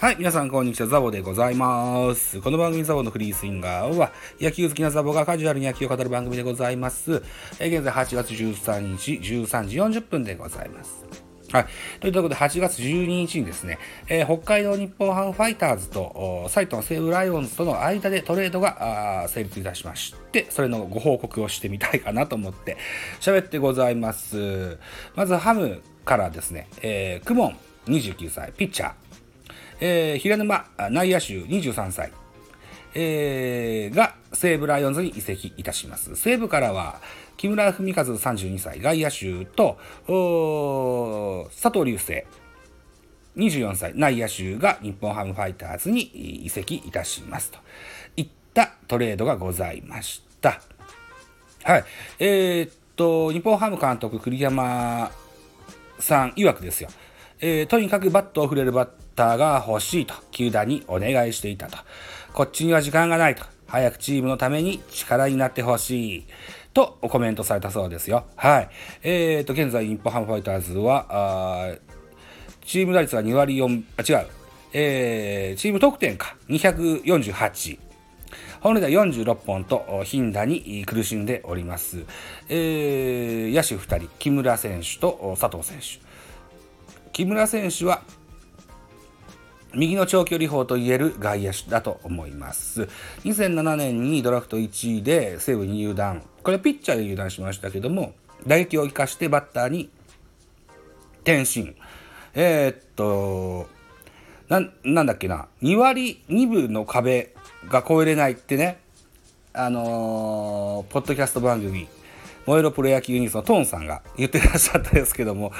はい、皆さんこんにちは、ザボでございます。この番組ザボのフリースインガーは、野球好きなザボがカジュアルに野球を語る番組でございます。え現在8月13日13時40分でございます。はい。ということで、8月12日にですね、えー、北海道日本ハムファイターズと、埼玉西武ライオンズとの間でトレードが成立いたしまして、それのご報告をしてみたいかなと思って喋ってございます。まず、ハムからですね、えー、クモン29歳、ピッチャー。えー、平沼内野手23歳、えー、が西武ライオンズに移籍いたします。西武からは木村文和32歳外野手と佐藤隆星24歳内野手が日本ハムファイターズに移籍いたしますといったトレードがございました。はい。えー、っと、日本ハム監督栗山さん曰くですよ。えー、とにかくバットを振れるバッターが欲しいと球団にお願いしていたと。こっちには時間がないと。早くチームのために力になってほしい。とコメントされたそうですよ。はい。えーと、現在日本ハムファイターズは、チーム打率は2割4、あ、違う。えー、チーム得点か。248。本塁打46本と頻打に苦しんでおります。えー、野手2人、木村選手と佐藤選手。木村選手は右の長距離砲といえる外野手だと思います。2007年にドラフト1位で西武に入団。これはピッチャーで入団しましたけども、打撃を生かしてバッターに転身。えー、っと、な、なんだっけな、2割2分の壁が超えれないってね、あのー、ポッドキャスト番組、燃えろプロ野球ユニースのトーンさんが言ってらっしゃったですけども、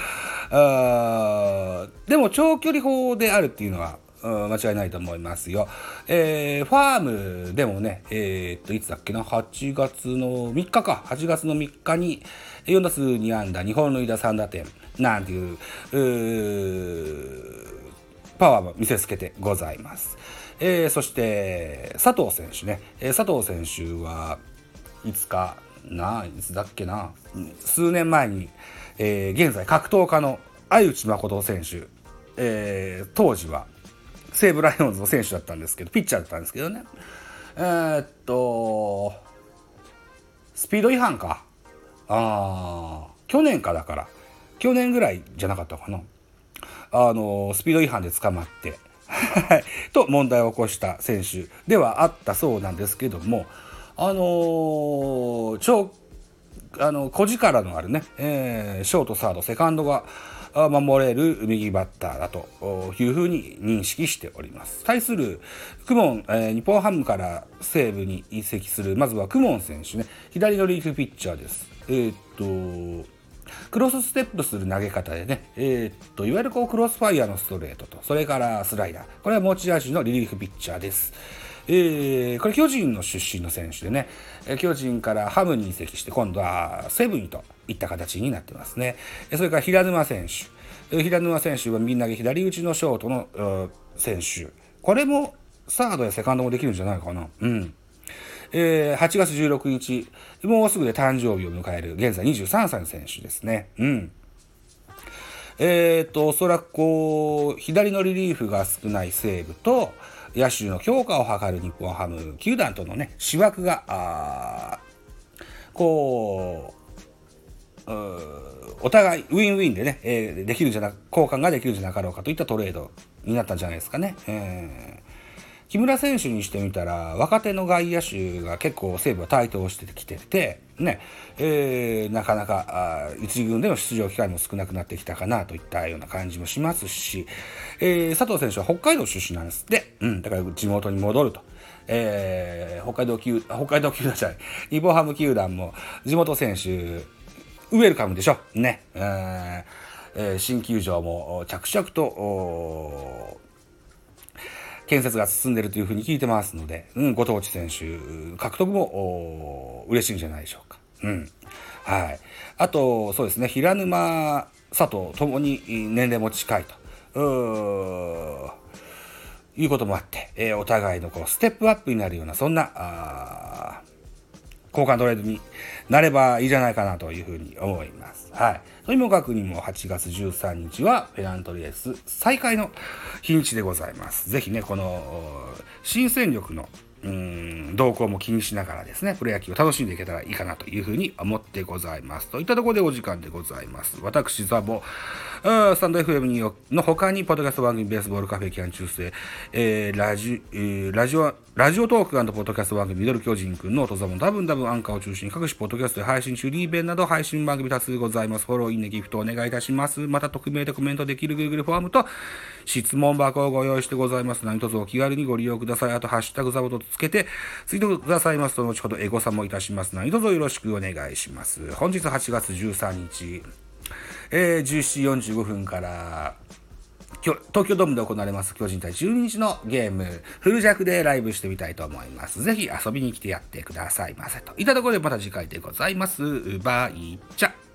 あでも長距離砲であるっていうのは、間違いないと思いますよ。えー、ファームでもね、えー、っと、いつだっけな、8月の3日か、8月の3日に4打数2安打、2本塁打3打点、なんていう、うパワーも見せつけてございます。えー、そして、佐藤選手ね、えー、佐藤選手はいつかないつだっけな。数年前に、えー、現在格闘家の相内誠選手、えー、当時は西武ライオンズの選手だったんですけどピッチャーだったんですけどね。えー、っとスピード違反か。あ去年かだから。去年ぐらいじゃなかったかな。あのスピード違反で捕まって。と問題を起こした選手ではあったそうなんですけどもあのー、超あの小力のあるね、えー、ショートサードセカンドが守れる右バッターだというふうに認識しております。対するクモン、えー、日本ハムから西武に移籍するまずはクモン選手ね左のリーフピッチャーです。えー、っとクロスステップする投げ方でね、えー、っといわゆるこうクロスファイヤーのストレートとそれからスライダーこれは持ち味のリリーフピッチャーです。えー、これ巨人の出身の選手でね、巨人からハムに移籍して、今度はセブンといった形になってますね。それから平沼選手。平沼選手はみんなで左打ちのショートの選手。これもサードやセカンドもできるんじゃないかな。うん。えー、8月16日、もうすぐで誕生日を迎える、現在23歳の選手ですね。うん。えっ、と、おそらくこう、左のリリーフが少ない西武と、野手の強化を図る日本ハム球団とのね、思惑が、こう、うお互いウィンウィンでね、えー、できるんじゃな、交換ができるんじゃなかろうかといったトレードになったんじゃないですかね。えー木村選手にしてみたら若手の外野手が結構西武は台頭してきてて、ねえー、なかなか一軍での出場機会も少なくなってきたかなといったような感じもしますし、えー、佐藤選手は北海道出身なんですって、うん、だから地元に戻ると。えー、北海道球、北海道球団じゃない、日本ハム球団も地元選手、ウェルカムでしょ。ね。えー、新球場も着々と、建設が進んでいるというふうに聞いてますので、うん、ご当地選手獲得も嬉しいんじゃないでしょうか。うん。はい。あと、そうですね、平沼、佐藤ともに年齢も近いと。ういうこともあって、えー、お互いのこうステップアップになるような、そんな、交換トレードになればいいじゃないかなというふうに思います。はい。とにもかくにも8月13日はペナントレース再開の日にちでございます。ぜひね、この新戦力のうん動向も気にしながらですね、プロ野球を楽しんでいけたらいいかなというふうに思ってございます。といったところでお時間でございます。私、ザボ、スタンド FM の他に、ポッドキャスト番組、ベースボールカフェキャン中世、えー、ラジ、えー、ラジオ、ラジオトークポッドキャスト番組、ミドル巨人くんの音ザボン、多分多分アンカーを中心に各種ポッドキャストで配信中、リーベンなど配信番組多数ございます。フォロー、インネ、ギフトお願いいたします。また、匿名でコメントできる Google フォームと、質問箱をご用意してございます。何卒お気軽にご利用ください。あと、ハッシュタグザボとつけて、ツイートくださいますと、後ほどエゴサもいたします何卒よろしくお願いします。本日8月13日、えー、17時45分から、東京ドームで行われます巨人対12日のゲーム、フル弱でライブしてみたいと思います。ぜひ遊びに来てやってくださいませ。といったところでまた次回でございます。バイチャ